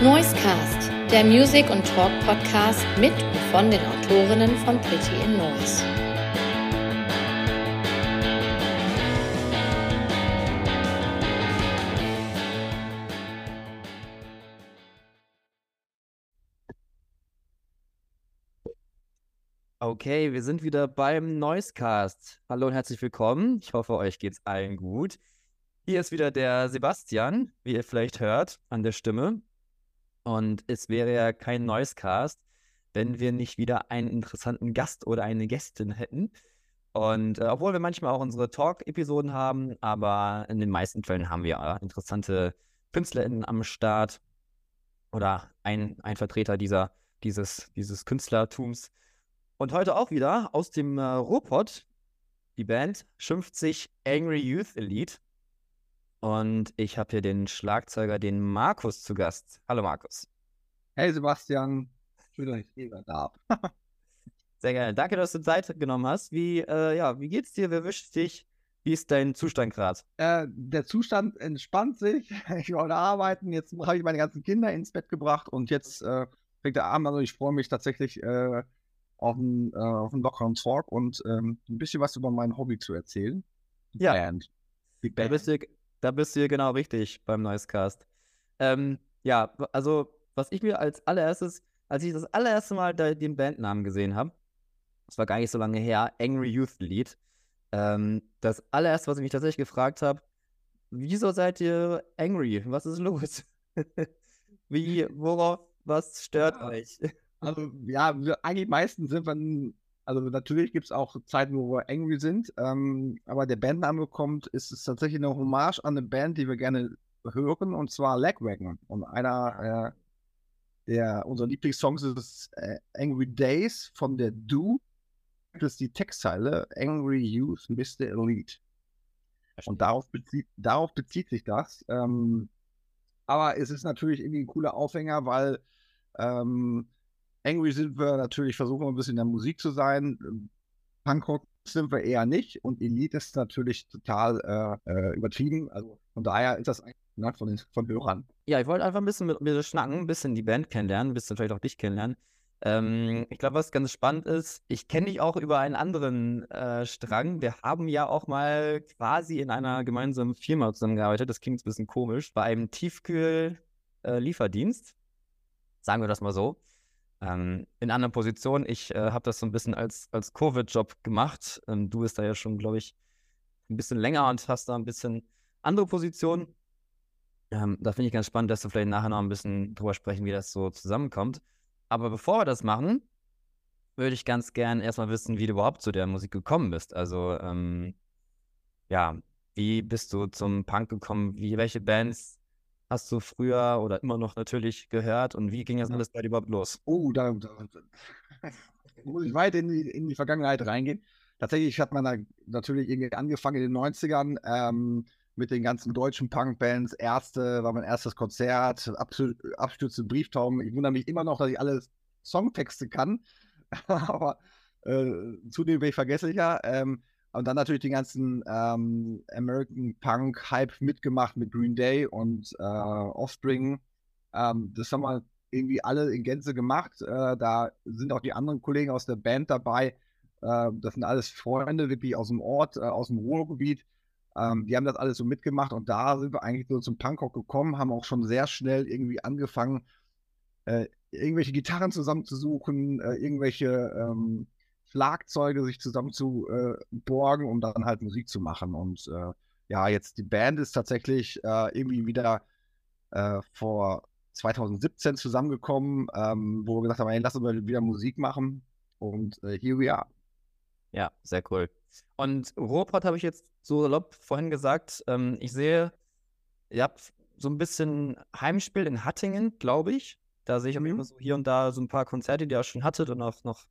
Noisecast, der Music- und Talk-Podcast mit und von den Autorinnen von Pretty in Noise. Okay, wir sind wieder beim Noisecast. Hallo und herzlich willkommen. Ich hoffe, euch geht's allen gut. Hier ist wieder der Sebastian, wie ihr vielleicht hört an der Stimme. Und es wäre ja kein Noisecast, wenn wir nicht wieder einen interessanten Gast oder eine Gästin hätten. Und äh, obwohl wir manchmal auch unsere Talk-Episoden haben, aber in den meisten Fällen haben wir äh, interessante KünstlerInnen am Start oder ein, ein Vertreter dieser, dieses, dieses Künstlertums. Und heute auch wieder aus dem äh, Ruhrpott. Die Band schimpft sich Angry Youth Elite. Und ich habe hier den Schlagzeuger, den Markus, zu Gast. Hallo Markus. Hey Sebastian, schön, dass ich hier darf. Sehr gerne. Danke, dass du Zeit genommen hast. Wie, äh, ja, wie geht's dir? Wer wischt dich? Wie ist dein Zustand gerade? Äh, der Zustand entspannt sich. Ich wollte arbeiten. Jetzt habe ich meine ganzen Kinder ins Bett gebracht und jetzt äh, fängt der Abend an. Also ich freue mich tatsächlich äh, auf einen, äh, auf einen lockeren Talk und ähm, ein bisschen was über mein Hobby zu erzählen. Die ja. Band. Die Band. Da, bist du, da bist du hier genau richtig beim Noisecast. Ähm, ja, also was ich mir als allererstes, als ich das allererste Mal da, den Bandnamen gesehen habe, das war gar nicht so lange her, Angry Youth Lead. Ähm, das allererste, was ich mich tatsächlich gefragt habe, wieso seid ihr angry? Was ist los? Wie, worauf, was stört ja. euch? Also, ja, wir, eigentlich meistens sind wir, also natürlich gibt es auch Zeiten, wo wir angry sind, ähm, aber der Bandname kommt, ist es tatsächlich eine Hommage an eine Band, die wir gerne hören, und zwar Lagwagon. Und einer äh, der unserer Lieblingssongs ist äh, Angry Days von der Do. Das ist die Textzeile Angry Youth Mr. Elite. Und darauf bezieht, darauf bezieht sich das. Ähm, aber es ist natürlich irgendwie ein cooler Aufhänger, weil ähm, Angry sind wir natürlich, versuchen wir ein bisschen in der Musik zu sein. Punkrock sind wir eher nicht und Elite ist natürlich total äh, äh übertrieben. Also von daher ist das eigentlich von den von Hörern. Ja, ich wollte einfach ein bisschen mit mir schnacken, ein bisschen die Band kennenlernen, ein bisschen vielleicht auch dich kennenlernen. Ähm, ich glaube, was ganz spannend ist, ich kenne dich auch über einen anderen äh, Strang. Wir haben ja auch mal quasi in einer gemeinsamen Firma zusammengearbeitet. Das klingt ein bisschen komisch. Bei einem Tiefkühl-Lieferdienst. Äh, Sagen wir das mal so ähm, in anderen Positionen. Ich äh, habe das so ein bisschen als, als Covid-Job gemacht. Ähm, du bist da ja schon, glaube ich, ein bisschen länger und hast da ein bisschen andere Positionen. Ähm, da finde ich ganz spannend, dass wir vielleicht nachher noch ein bisschen drüber sprechen, wie das so zusammenkommt. Aber bevor wir das machen, würde ich ganz gern erstmal wissen, wie du überhaupt zu der Musik gekommen bist. Also, ähm, ja, wie bist du zum Punk gekommen? Wie, welche Bands hast du früher oder immer noch natürlich gehört und wie ging das alles bei dir überhaupt los? Oh, da, da, da muss ich weit in die, in die Vergangenheit reingehen. Tatsächlich hat man da natürlich irgendwie angefangen in den 90ern ähm, mit den ganzen deutschen Punkbands. Erste war mein erstes Konzert, abstürzende Brieftauben. Ich wundere mich immer noch, dass ich alle Songtexte kann, aber äh, zudem bin ich vergesslicher. Ähm, und dann natürlich den ganzen ähm, American Punk-Hype mitgemacht mit Green Day und äh, Offspring. Ähm, das haben wir irgendwie alle in Gänze gemacht. Äh, da sind auch die anderen Kollegen aus der Band dabei. Äh, das sind alles Freunde, wirklich aus dem Ort, äh, aus dem Ruhrgebiet. Ähm, die haben das alles so mitgemacht und da sind wir eigentlich so zum Punkrock gekommen, haben auch schon sehr schnell irgendwie angefangen, äh, irgendwelche Gitarren zusammenzusuchen, äh, irgendwelche ähm, Schlagzeuge sich zusammen zu äh, borgen, um dann halt Musik zu machen. Und äh, ja, jetzt die Band ist tatsächlich äh, irgendwie wieder äh, vor 2017 zusammengekommen, ähm, wo wir gesagt haben, hey, lass uns mal wieder Musik machen. Und äh, here we are. Ja, sehr cool. Und Ruhrpott habe ich jetzt so salopp vorhin gesagt. Ähm, ich sehe, ihr habt so ein bisschen Heimspiel in Hattingen, glaube ich. Da sehe ich mhm. so hier und da so ein paar Konzerte, die ihr auch schon hattet und auch noch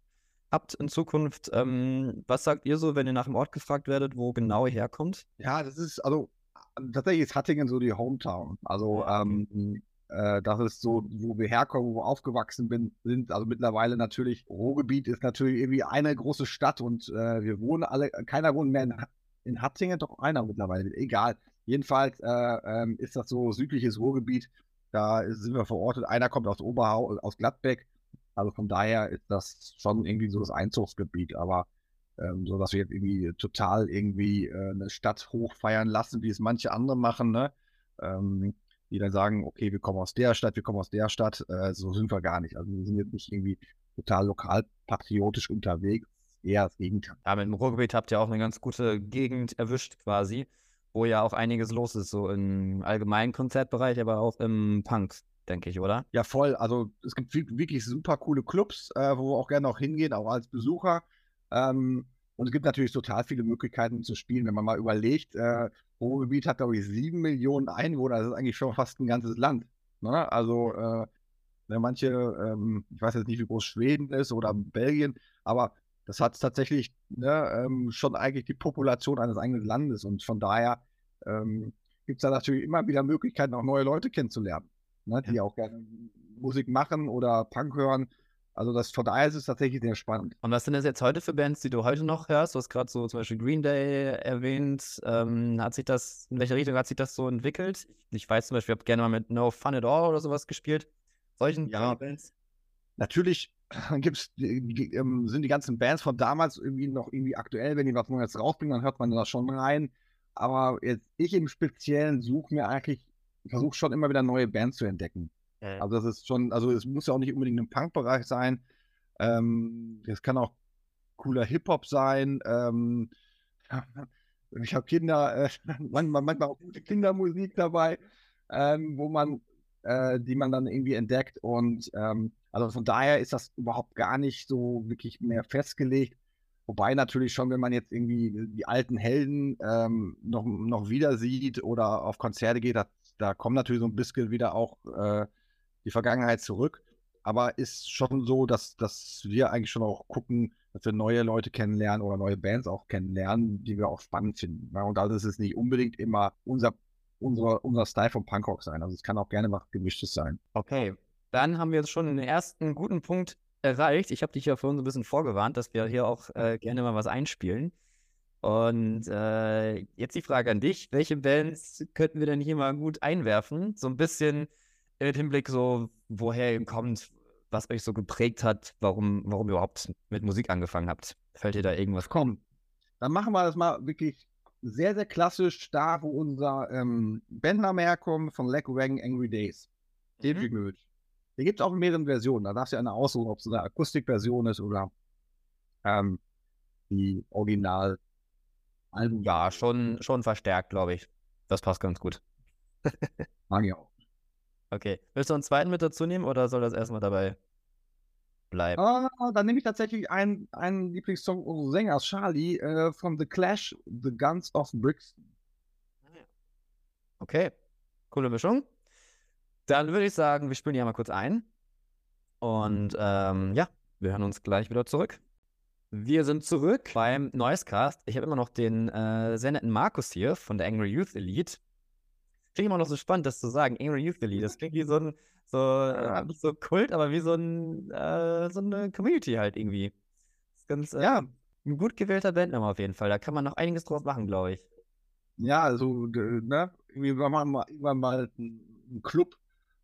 habt in Zukunft. Ähm, was sagt ihr so, wenn ihr nach dem Ort gefragt werdet, wo genau ihr herkommt? Ja, das ist, also tatsächlich ist Hattingen so die Hometown. Also ähm, äh, das ist so, wo wir herkommen, wo wir aufgewachsen bin, sind. Also mittlerweile natürlich, Ruhrgebiet ist natürlich irgendwie eine große Stadt und äh, wir wohnen alle, keiner wohnt mehr in, in Hattingen, doch einer mittlerweile, egal. Jedenfalls äh, ähm, ist das so südliches Ruhrgebiet Da sind wir verortet. Einer kommt aus Oberhau, aus Gladbeck. Also von daher ist das schon irgendwie so das Einzugsgebiet. Aber ähm, so, dass wir jetzt irgendwie total irgendwie äh, eine Stadt hochfeiern lassen, wie es manche andere machen, ne? Ähm, die dann sagen, okay, wir kommen aus der Stadt, wir kommen aus der Stadt. Äh, so sind wir gar nicht. Also wir sind jetzt nicht irgendwie total lokal patriotisch unterwegs. Eher das Gegenteil. Ja, mit dem Ruhrgebiet habt ihr auch eine ganz gute Gegend erwischt quasi, wo ja auch einiges los ist, so im allgemeinen Konzertbereich, aber auch im Punk, denke ich, oder? Ja, voll. Also es gibt wirklich super coole Clubs, äh, wo wir auch gerne auch hingehen, auch als Besucher. Ähm, und es gibt natürlich total viele Möglichkeiten zu spielen, wenn man mal überlegt, äh, Ruhrgebiet hat, glaube ich, sieben Millionen Einwohner. Das ist eigentlich schon fast ein ganzes Land. Ne? Also äh, ne, manche, ähm, ich weiß jetzt nicht, wie groß Schweden ist oder Belgien, aber das hat tatsächlich ne, ähm, schon eigentlich die Population eines eigenen Landes. Und von daher ähm, gibt es da natürlich immer wieder Möglichkeiten, auch neue Leute kennenzulernen, ne, die ja. auch gerne Musik machen oder Punk hören. Also das von daher ist es tatsächlich sehr spannend. Und was sind das jetzt heute für Bands, die du heute noch hörst? Du hast gerade so zum Beispiel Green Day erwähnt. Ähm, hat sich das, in welche Richtung hat sich das so entwickelt? Ich weiß zum Beispiel, ich habe gerne mal mit No Fun at All oder sowas gespielt. Solchen ja, Bands? Natürlich gibt's, ähm, sind die ganzen Bands von damals irgendwie noch irgendwie aktuell. Wenn die was Neues rausbringen, dann hört man da schon rein. Aber jetzt ich im Speziellen suche mir eigentlich, versuche schon immer wieder neue Bands zu entdecken. Ja. Also das ist schon, also es muss ja auch nicht unbedingt im Punk-Bereich sein. Ähm, das kann auch cooler Hip-Hop sein. Ähm, ich habe Kinder, äh, manchmal, manchmal auch gute Kindermusik dabei, ähm, wo man, äh, die man dann irgendwie entdeckt. Und ähm, also von daher ist das überhaupt gar nicht so wirklich mehr festgelegt. Wobei natürlich schon, wenn man jetzt irgendwie die alten Helden ähm, noch, noch wieder sieht oder auf Konzerte geht, da, da kommt natürlich so ein bisschen wieder auch äh, die Vergangenheit zurück. Aber ist schon so, dass, dass wir eigentlich schon auch gucken, dass wir neue Leute kennenlernen oder neue Bands auch kennenlernen, die wir auch spannend finden. Ja, und da ist es nicht unbedingt immer unser, unser, unser Style von Punkrock sein. Also es kann auch gerne was Gemischtes sein. Okay, dann haben wir jetzt schon den ersten guten Punkt erreicht. Ich habe dich ja vorhin so ein bisschen vorgewarnt, dass wir hier auch äh, gerne mal was einspielen. Und äh, jetzt die Frage an dich: Welche Bands könnten wir denn hier mal gut einwerfen? So ein bisschen mit Hinblick so, woher ihr kommt, was euch so geprägt hat, warum, warum ihr überhaupt mit Musik angefangen habt. Fällt dir da irgendwas? Komm, dann machen wir das mal wirklich sehr, sehr klassisch da, wo unser ähm, Bandname herkommt, von Leg Wagon Angry Days. Den mhm. Den gibt es auch in mehreren Versionen. Da darfst du ja eine aussuchen, ob es eine Akustikversion ist oder ähm, die Original. Album. Ja, schon, schon verstärkt, glaube ich. Das passt ganz gut. Mag ich auch. Okay. Willst du einen zweiten mit dazu nehmen oder soll das erstmal dabei bleiben? Oh, dann nehme ich tatsächlich einen, einen Lieblingssong unseres Sängers Charlie äh, von The Clash, The Guns of Brixton. Okay. Coole Mischung. Dann würde ich sagen, wir spielen die mal kurz ein. Und ähm, ja, wir hören uns gleich wieder zurück. Wir sind zurück beim Noisecast. Ich habe immer noch den äh, sehr netten Markus hier von der Angry Youth Elite. Ich immer noch so spannend, das zu sagen. Angry Youth Elite. Das klingt wie so ein, so, äh, nicht so Kult, aber wie so, ein, äh, so eine Community halt irgendwie. Das ist ganz, äh, ja, ein gut gewählter Bandname auf jeden Fall. Da kann man noch einiges draus machen, glaube ich. Ja, also, ne, wir machen mal, irgendwann mal einen Club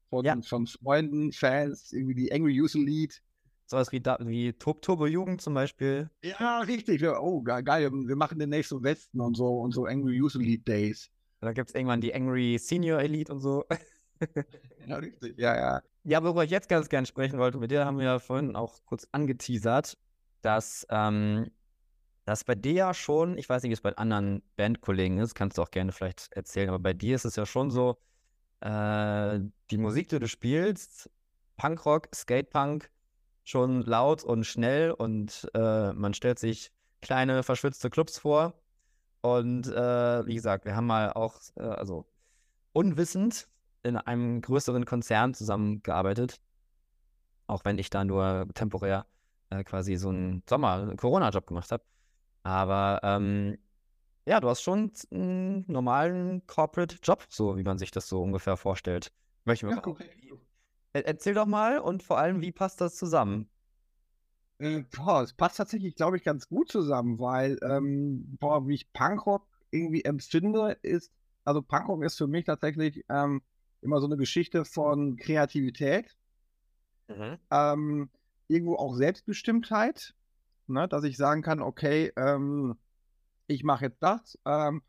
von, ja. von Freunden, Fans, irgendwie die Angry Youth Elite. Sowas wie, wie Turbo Jugend zum Beispiel. Ja, richtig. Oh, geil. Wir machen den nächsten Westen und so und so Angry Youth Elite Days. Da gibt es irgendwann die Angry Senior Elite und so. ja, richtig. Ja, ja. Ja, worüber ich jetzt ganz gern sprechen wollte, mit dir haben wir ja vorhin auch kurz angeteasert, dass, ähm, dass bei dir ja schon, ich weiß nicht, wie es bei anderen Bandkollegen ist, kannst du auch gerne vielleicht erzählen, aber bei dir ist es ja schon so, äh, die Musik, die du spielst, Punkrock, Skatepunk, schon laut und schnell und äh, man stellt sich kleine verschwitzte Clubs vor und äh, wie gesagt, wir haben mal auch, äh, also unwissend in einem größeren Konzern zusammengearbeitet. Auch wenn ich da nur temporär äh, quasi so einen Sommer-Corona-Job gemacht habe. Aber ähm, ja, du hast schon einen normalen Corporate-Job, so wie man sich das so ungefähr vorstellt. Möchte ja, Erzähl doch mal und vor allem, wie passt das zusammen? Äh, boah, es passt tatsächlich, glaube ich, ganz gut zusammen, weil, ähm, boah, wie ich Punkrock irgendwie empfinde, ist, also Punkrock ist für mich tatsächlich ähm, immer so eine Geschichte von Kreativität, mhm. ähm, irgendwo auch Selbstbestimmtheit, ne, dass ich sagen kann, okay, ähm, ich mache jetzt das. Ähm,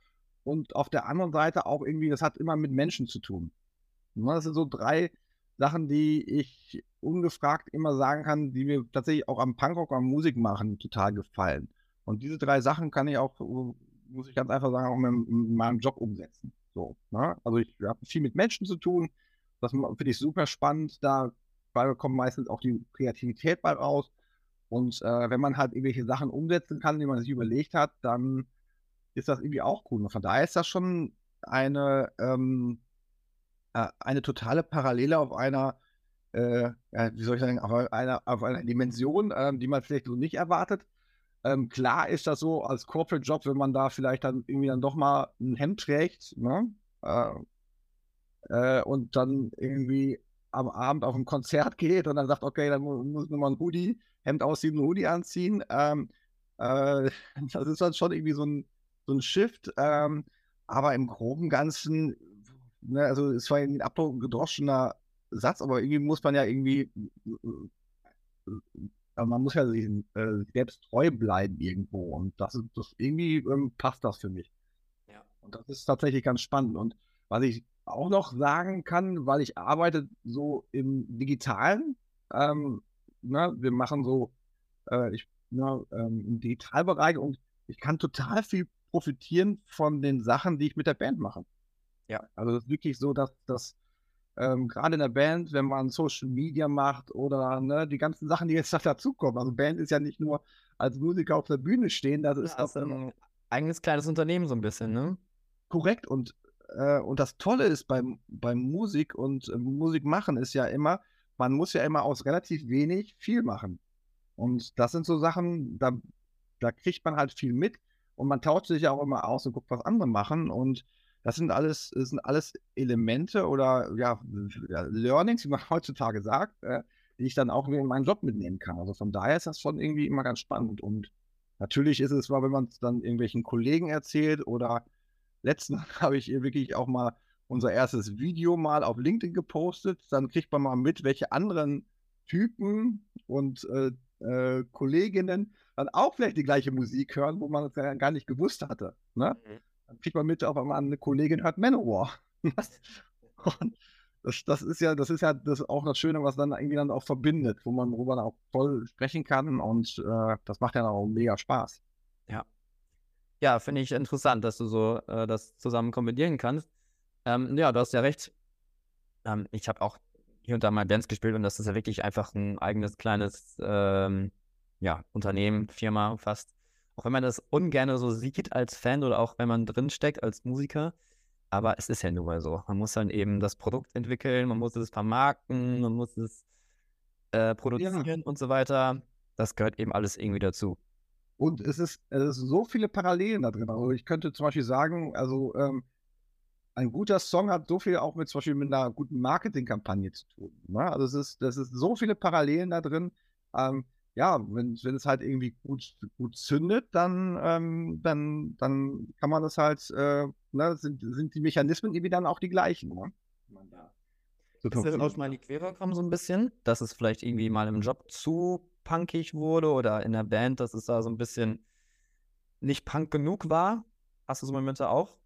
und auf der anderen Seite auch irgendwie, das hat immer mit Menschen zu tun. Ne, das sind so drei Sachen, die ich ungefragt immer sagen kann, die mir tatsächlich auch am Punkrock, am Musik machen total gefallen. Und diese drei Sachen kann ich auch, muss ich ganz einfach sagen, auch in, in meinem Job umsetzen. So, ne? Also ich habe viel mit Menschen zu tun. Das finde ich super spannend. Da kommt meistens auch die Kreativität bei raus. Und äh, wenn man halt irgendwelche Sachen umsetzen kann, die man sich überlegt hat, dann ist das irgendwie auch cool. Und von daher ist das schon eine, ähm, äh, eine totale Parallele auf einer, äh, wie soll ich sagen, auf einer, auf einer Dimension, ähm, die man vielleicht so nicht erwartet. Ähm, klar ist das so als Corporate Job, wenn man da vielleicht dann irgendwie dann doch mal ein Hemd trägt, ne? Äh, äh, und dann irgendwie am Abend auf ein Konzert geht und dann sagt, okay, dann muss man ein Hoodie, Hemd ausziehen, ein Hoodie anziehen. Ähm, äh, das ist dann schon irgendwie so ein, so ein Shift. Ähm, aber im groben Ganzen, ne, also es war ein abgedroschener Satz, aber irgendwie muss man ja irgendwie aber man muss ja sich äh, selbst treu bleiben irgendwo. Und das das irgendwie ähm, passt das für mich. Ja. Und das ist tatsächlich ganz spannend. Und was ich auch noch sagen kann, weil ich arbeite so im Digitalen, ähm, ne, wir machen so äh, ich, ne, ähm, im Digitalbereich und ich kann total viel profitieren von den Sachen, die ich mit der Band mache. Ja. Also das ist wirklich so, dass das ähm, gerade in der Band, wenn man Social Media macht oder ne, die ganzen Sachen, die jetzt noch dazukommen. Also Band ist ja nicht nur als Musiker auf der Bühne stehen, das ist das ein eigenes kleines Unternehmen so ein bisschen, ne? Korrekt. Und, äh, und das Tolle ist beim, beim Musik und äh, Musik machen ist ja immer, man muss ja immer aus relativ wenig viel machen. Und das sind so Sachen, da, da kriegt man halt viel mit und man tauscht sich ja auch immer aus und guckt, was andere machen. Und das sind alles, das sind alles Elemente oder ja, Learnings, wie man heutzutage sagt, äh, die ich dann auch in meinen Job mitnehmen kann. Also von daher ist das schon irgendwie immer ganz spannend. Und natürlich ist es, wenn man es dann irgendwelchen Kollegen erzählt oder letztens habe ich wirklich auch mal unser erstes Video mal auf LinkedIn gepostet, dann kriegt man mal mit, welche anderen Typen und äh, äh, Kolleginnen dann auch vielleicht die gleiche Musik hören, wo man es ja gar nicht gewusst hatte. Ne? Mhm. Dann kriegt man mit, auf einmal eine Kollegin hört Manowar. das, das ist ja, das ist ja das auch das Schöne, was dann irgendwie dann auch verbindet, wo man, worüber auch voll sprechen kann und äh, das macht ja auch mega Spaß. Ja. Ja, finde ich interessant, dass du so äh, das zusammen kombinieren kannst. Ähm, ja, du hast ja recht. Ähm, ich habe auch hier und da mal Bands gespielt und das ist ja wirklich einfach ein eigenes kleines ähm, ja, Unternehmen, Firma fast. Auch wenn man das ungern so sieht als Fan oder auch wenn man drinsteckt als Musiker. Aber es ist ja nun mal so. Man muss dann eben das Produkt entwickeln, man muss es vermarkten, man muss es äh, produzieren ja. und so weiter. Das gehört eben alles irgendwie dazu. Und es ist, es ist so viele Parallelen da drin. Also ich könnte zum Beispiel sagen, also ähm, ein guter Song hat so viel auch mit zum Beispiel mit einer guten Marketingkampagne zu tun. Ne? Also es ist, das ist so viele Parallelen da drin. Ähm, ja, wenn, wenn es halt irgendwie gut, gut zündet, dann, ähm, dann, dann kann man das halt, äh, ne, sind, sind die Mechanismen irgendwie dann auch die gleichen. Ne? So ist das aus Smiley Querer kommen so ein bisschen, dass es vielleicht irgendwie mal im Job zu punkig wurde oder in der Band, dass es da so ein bisschen nicht punk genug war? Hast du so Momente auch?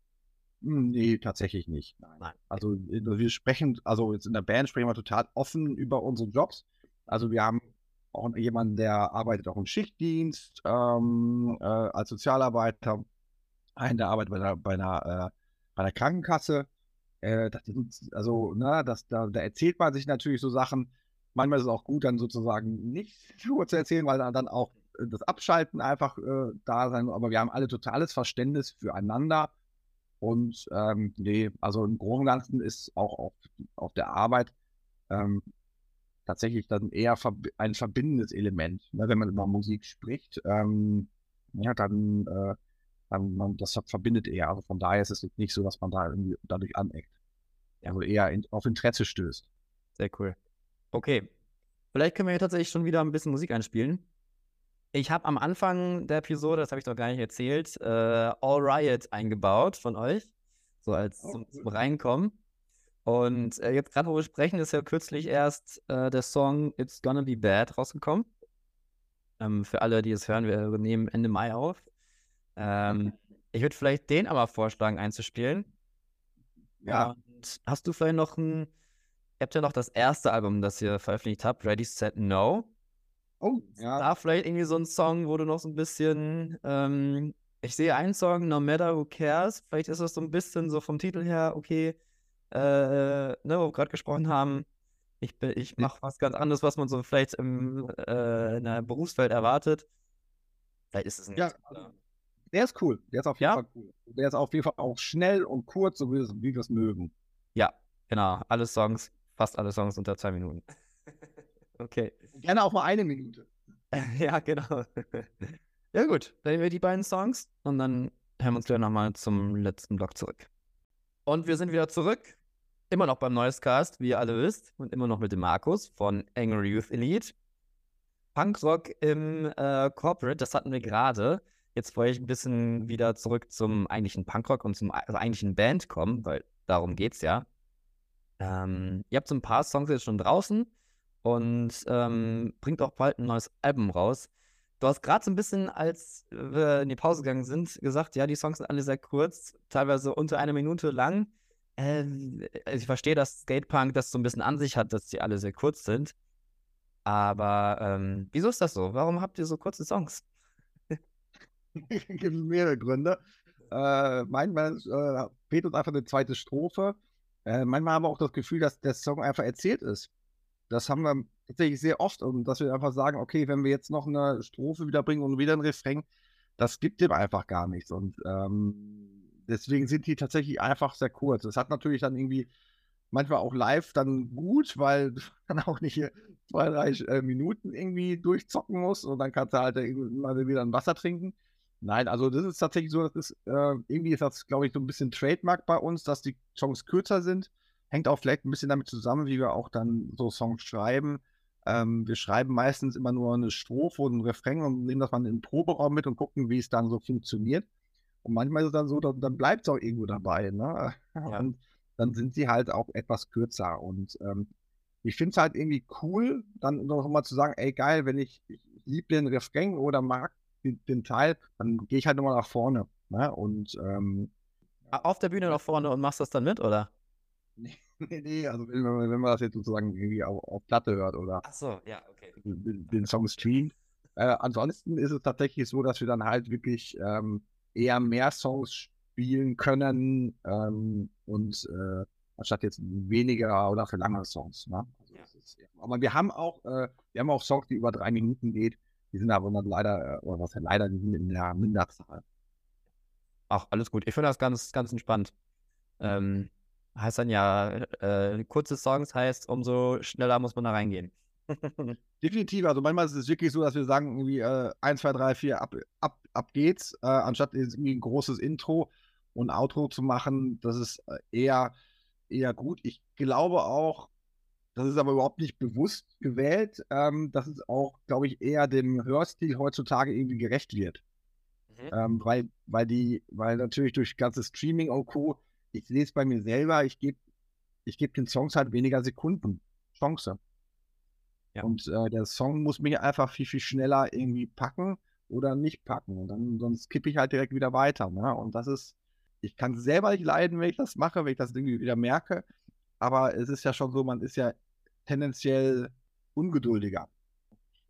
Hm, nee, tatsächlich nicht. Nein. Nein. Also wir sprechen, also jetzt in der Band sprechen wir total offen über unsere Jobs. Also wir haben auch jemanden, der arbeitet auch im Schichtdienst ähm, äh, als Sozialarbeiter, einen, der arbeitet bei, der, bei, einer, äh, bei einer Krankenkasse. Äh, sind, also, na, das, da, da, erzählt man sich natürlich so Sachen. Manchmal ist es auch gut, dann sozusagen nicht nur zu erzählen, weil dann, auch äh, das Abschalten einfach äh, da sein. Aber wir haben alle totales Verständnis füreinander. Und ähm, nee, also im Großen und Ganzen ist auch auf, auf der Arbeit ähm, tatsächlich dann eher ein verbindendes Element. Ne? Wenn man über Musik spricht, ähm, ja, dann, äh, dann das verbindet eher. Also von daher ist es nicht so, dass man da irgendwie dadurch aneckt. Also eher in, auf Interesse stößt. Sehr cool. Okay. Vielleicht können wir hier tatsächlich schon wieder ein bisschen Musik einspielen. Ich habe am Anfang der Episode, das habe ich doch gar nicht erzählt, äh, All Riot eingebaut von euch. So als oh, zum, zum Reinkommen. Und äh, jetzt gerade, wo wir sprechen, ist ja kürzlich erst äh, der Song It's Gonna Be Bad rausgekommen. Ähm, für alle, die es hören, wir nehmen Ende Mai auf. Ähm, ich würde vielleicht den aber vorschlagen einzuspielen. Ja. Und hast du vielleicht noch ein, ihr habt ja noch das erste Album, das ihr veröffentlicht habt, Ready, Set, No. Oh, ja. Da vielleicht irgendwie so ein Song, wo du noch so ein bisschen, ähm, ich sehe einen Song, No Matter Who Cares, vielleicht ist das so ein bisschen so vom Titel her, okay, äh, ne, wo wir gerade gesprochen haben, ich, bin- ich mache was ganz anderes, was man so vielleicht im, äh, in der Berufswelt erwartet. Vielleicht ist es ein Ja, Der ist cool. Der ist auf jeden Ja? Fall cool. Der ist auf jeden Fall auch schnell und kurz, so wie wir es mögen. Ja, genau. Alle Songs, fast alle Songs unter zwei Minuten. Okay. Gerne auch mal eine Minute. Ja, genau. Ja, gut. Dann nehmen wir die beiden Songs und dann hören wir uns gleich nochmal zum letzten Block zurück. Und wir sind wieder zurück. Immer noch beim Noisecast, wie ihr alle wisst. Und immer noch mit dem Markus von Angry Youth Elite. Punkrock im äh, Corporate, das hatten wir gerade. Jetzt wollte ich ein bisschen wieder zurück zum eigentlichen Punkrock und zum also eigentlichen Band kommen, weil darum geht's ja. Ähm, ihr habt so ein paar Songs jetzt schon draußen und ähm, bringt auch bald ein neues Album raus. Du hast gerade so ein bisschen, als wir in die Pause gegangen sind, gesagt, ja, die Songs sind alle sehr kurz, teilweise unter einer Minute lang. Also ich verstehe, dass Skatepunk das so ein bisschen an sich hat, dass die alle sehr kurz sind. Aber ähm, wieso ist das so? Warum habt ihr so kurze Songs? Gibt mehrere Gründe. Äh, manchmal äh, fehlt uns einfach eine zweite Strophe. Äh, manchmal haben wir auch das Gefühl, dass der Song einfach erzählt ist. Das haben wir tatsächlich sehr oft und dass wir einfach sagen, okay, wenn wir jetzt noch eine Strophe wiederbringen und wieder ein Refrain, das gibt dem einfach gar nichts. Und ähm, deswegen sind die tatsächlich einfach sehr kurz. Es hat natürlich dann irgendwie manchmal auch live dann gut, weil du dann auch nicht zwei, drei äh, Minuten irgendwie durchzocken musst und dann kannst du halt mal wieder ein Wasser trinken. Nein, also das ist tatsächlich so, das ist, äh, irgendwie ist das, glaube ich, so ein bisschen Trademark bei uns, dass die Songs kürzer sind. Hängt auch vielleicht ein bisschen damit zusammen, wie wir auch dann so Songs schreiben. Ähm, wir schreiben meistens immer nur eine Strophe und ein Refrain und nehmen das mal in den Proberaum mit und gucken, wie es dann so funktioniert. Und manchmal ist es dann so, dann, dann bleibt es auch irgendwo dabei. Ne? Ja. Und dann sind sie halt auch etwas kürzer. Und ähm, ich finde es halt irgendwie cool, dann noch mal zu sagen, ey geil, wenn ich, ich liebe den Refrain oder mag den, den Teil, dann gehe ich halt nochmal nach vorne. Ne? Und ähm, Auf der Bühne nach vorne und machst das dann mit, oder? nee, nee, also wenn, man- wenn man das jetzt sozusagen irgendwie auf, auf Platte hört oder Ach so, ja, okay. den, den Song streamt. Äh, ansonsten ist es tatsächlich so, dass wir dann halt wirklich ähm, eher mehr Songs spielen können ähm, und äh, anstatt jetzt weniger oder für lange Songs. Ne? Also Ja. ist, aber wir haben auch, äh, wir haben auch Songs, die über drei Minuten geht. Die sind aber dann leider, äh, oder was ja leider, die sind in der Minderzahl. Ach, alles gut. Ich finde das ganz, ganz entspannt. Ähm, heißt dann ja, äh, kurze Songs heißt, umso schneller muss man da reingehen. Definitiv, also manchmal ist es wirklich so, dass wir sagen, irgendwie äh, 1, 2, 3, 4, ab, ab, ab geht's, äh, anstatt jetzt irgendwie ein großes Intro und Outro zu machen, das ist äh, eher, eher gut. Ich glaube auch, das ist aber überhaupt nicht bewusst gewählt, ähm, dass es auch, glaube ich, eher dem Hörstil heutzutage irgendwie gerecht wird. Ähm, weil, weil die, weil natürlich durch ganzes Streaming und Co., ich sehe es bei mir selber, ich gebe ich geb den Songs halt weniger Sekunden Chance. Ja. Und äh, der Song muss mich einfach viel, viel schneller irgendwie packen oder nicht packen. Und dann, sonst kippe ich halt direkt wieder weiter. Ne? Und das ist, ich kann selber nicht leiden, wenn ich das mache, wenn ich das irgendwie wieder merke. Aber es ist ja schon so, man ist ja tendenziell ungeduldiger.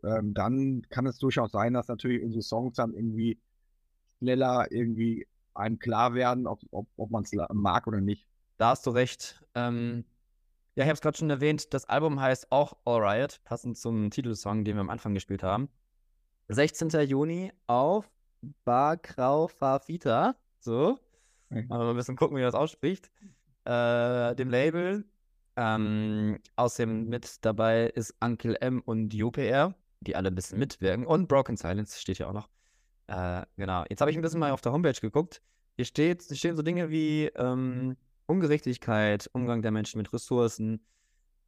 Ähm, dann kann es durchaus sein, dass natürlich unsere Songs dann irgendwie schneller irgendwie einem klar werden, ob, ob, ob man es mag oder nicht. Da hast du recht. Ähm, ja, ich habe es gerade schon erwähnt, das Album heißt auch All Riot, passend zum Titelsong, den wir am Anfang gespielt haben. 16. Juni auf Bar Grau Fafita. So. Mal ein bisschen gucken, wie man das ausspricht. Äh, dem Label. Ähm, außerdem mit dabei ist Uncle M und UPR, die alle ein bisschen mitwirken. Und Broken Silence steht hier auch noch. Äh, genau. Jetzt habe ich ein bisschen mal auf der Homepage geguckt. Hier steht, hier stehen so Dinge wie ähm, Ungerechtigkeit, Umgang der Menschen mit Ressourcen,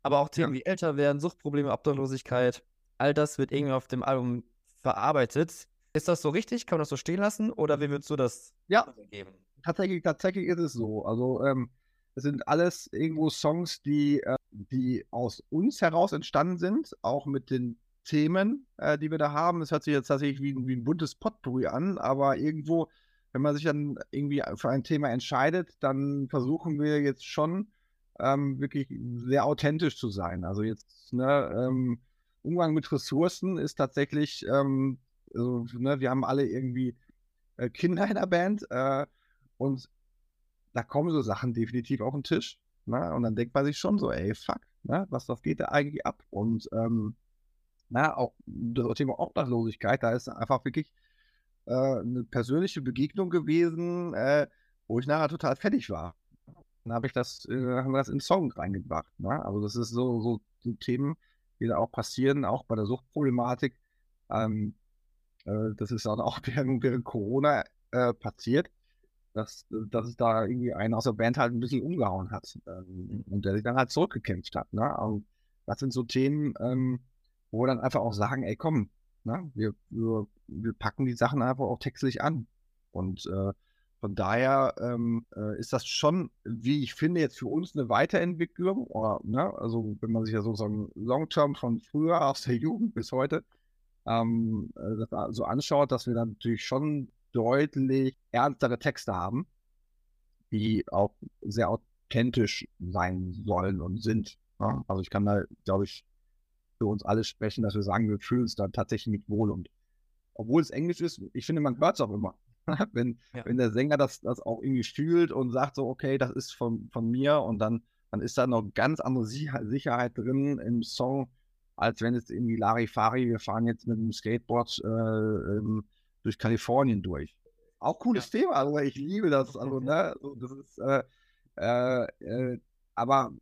aber auch Themen wie älter werden, Suchtprobleme, Obdachlosigkeit. All das wird irgendwie auf dem Album verarbeitet. Ist das so richtig? Kann man das so stehen lassen? Oder wie würdest du das Ja. geben? Tatsächlich, tatsächlich ist es so. Also ähm, Es sind alles irgendwo Songs, die, äh, die aus uns heraus entstanden sind, auch mit den Themen, äh, die wir da haben. Es hört sich jetzt tatsächlich wie, wie ein buntes Potpourri an, aber irgendwo, wenn man sich dann irgendwie für ein Thema entscheidet, dann versuchen wir jetzt schon ähm, wirklich sehr authentisch zu sein. Also jetzt, ne, ähm, Umgang mit Ressourcen ist tatsächlich, ähm, also, ne, wir haben alle irgendwie äh, Kinder in der Band äh, und da kommen so Sachen definitiv auf den Tisch. Ne? Und dann denkt man sich schon so, ey, fuck, ne? was, was geht da eigentlich ab? Und ähm, na, auch das Thema Obdachlosigkeit, da ist einfach wirklich äh, eine persönliche Begegnung gewesen, äh, wo ich nachher total fertig war. Dann habe ich das, äh, haben wir das in Song reingebracht. Ne? Also das ist so, so, so, Themen, die da auch passieren, auch bei der Suchtproblematik. Ähm, äh, das ist dann auch während, während Corona äh, passiert dass, dass es da irgendwie einen aus der Band halt ein bisschen umgehauen hat ähm, und der sich dann halt zurückgekämpft hat. Ne? Und das sind so Themen, ähm, wo wir dann einfach auch sagen, ey komm, ne? wir, wir, wir packen die Sachen einfach auch textlich an. Und äh, von daher ähm, äh, ist das schon, wie ich finde, jetzt für uns eine Weiterentwicklung. Oder, ne? Also wenn man sich ja so so ein Long-Term von früher aus der Jugend bis heute ähm, äh, das so anschaut, dass wir dann natürlich schon deutlich ernstere Texte haben, die auch sehr authentisch sein sollen und sind. Ne? Also ich kann da, glaube ich, für uns alle sprechen, dass wir sagen, wir fühlen uns da tatsächlich mit wohl. Und obwohl es Englisch ist, ich finde, man hört es auch immer. wenn, ja. wenn der Sänger das, das auch irgendwie fühlt und sagt so, okay, das ist von, von mir und dann, dann ist da noch ganz andere Sicherheit drin im Song, als wenn es irgendwie Larifari, wir fahren jetzt mit dem Skateboard äh, ähm, durch Kalifornien durch. Auch cooles ja. Thema, also ich liebe das. Also, ne, das ist, äh, äh, äh, aber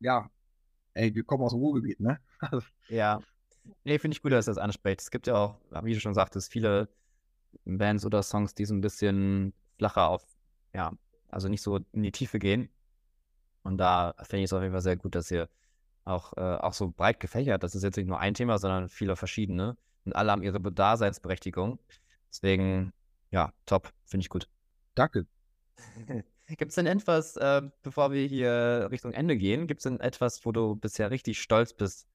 ja, ey, wir kommen aus dem Ruhrgebiet, ne? ja. Nee, finde ich gut, dass du das ansprichst. Es gibt ja auch, wie du schon sagtest, viele Bands oder Songs, die so ein bisschen flacher auf, ja, also nicht so in die Tiefe gehen. Und da finde ich es auf jeden Fall sehr gut, dass ihr auch, äh, auch so breit gefächert, das ist jetzt nicht nur ein Thema, sondern viele verschiedene und alle haben ihre Daseinsberechtigung. Deswegen, ja, top, finde ich gut. Danke. Gibt es denn etwas, äh, bevor wir hier Richtung Ende gehen, gibt es denn etwas, wo du bisher richtig stolz bist,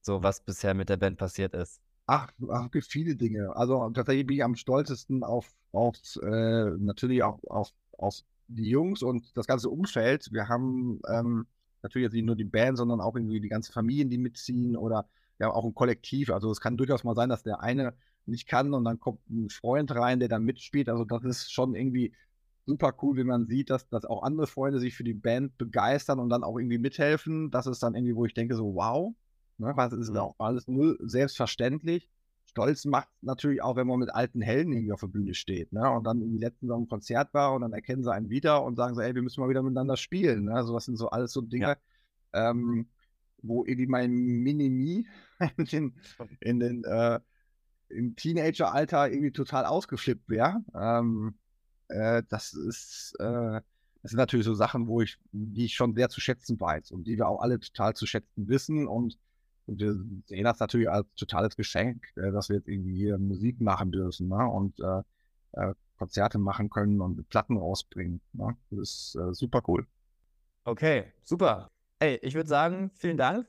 so was bisher mit der Band passiert ist? Ach, ach viele Dinge. Also tatsächlich bin ich am stolzesten auf, auf äh, natürlich auch auf, auf die Jungs und das ganze Umfeld. Wir haben ähm, natürlich jetzt nicht nur die Band, sondern auch irgendwie die ganzen Familien, die mitziehen oder ja auch ein Kollektiv. Also es kann durchaus mal sein, dass der eine nicht kann und dann kommt ein Freund rein, der dann mitspielt. Also das ist schon irgendwie super cool, wenn man sieht, dass, dass auch andere Freunde sich für die Band begeistern und dann auch irgendwie mithelfen. Das ist dann irgendwie, wo ich denke, so wow, ne, was ist mhm. auch alles null selbstverständlich. Stolz macht natürlich auch, wenn man mit alten Helden irgendwie auf der Bühne steht, ne? Und dann im letzten Jahr ein Konzert war und dann erkennen sie einen wieder und sagen so, ey, wir müssen mal wieder miteinander spielen. Ne? Also das sind so alles so Dinge, ja. ähm, wo irgendwie mein Minimi in, in den, äh, im Teenageralter irgendwie total ausgeflippt wäre. Ähm, äh, das ist, äh, das sind natürlich so Sachen, wo ich, die ich schon sehr zu schätzen weiß und die wir auch alle total zu schätzen wissen und, und wir sehen das natürlich als totales Geschenk, äh, dass wir jetzt irgendwie hier Musik machen dürfen ne? und äh, äh, Konzerte machen können und Platten rausbringen. Ne? Das ist äh, super cool. Okay, super. Hey, ich würde sagen, vielen Dank.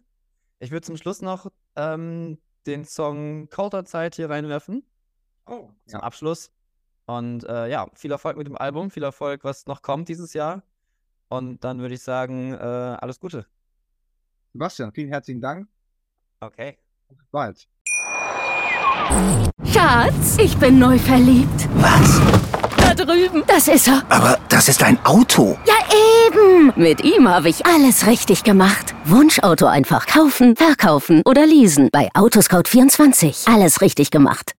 Ich würde zum Schluss noch ähm, den Song Colder Zeit hier reinwerfen. Oh. Zum ja. Abschluss. Und äh, ja, viel Erfolg mit dem Album, viel Erfolg, was noch kommt dieses Jahr. Und dann würde ich sagen, äh, alles Gute. Sebastian, vielen herzlichen Dank. Okay. Bis bald. Schatz, ich bin neu verliebt. Was? Da drüben. Das ist er. Aber das ist ein Auto. Ja, eben. Mit ihm habe ich alles richtig gemacht. Wunschauto einfach kaufen, verkaufen oder leasen. Bei Autoscout24. Alles richtig gemacht.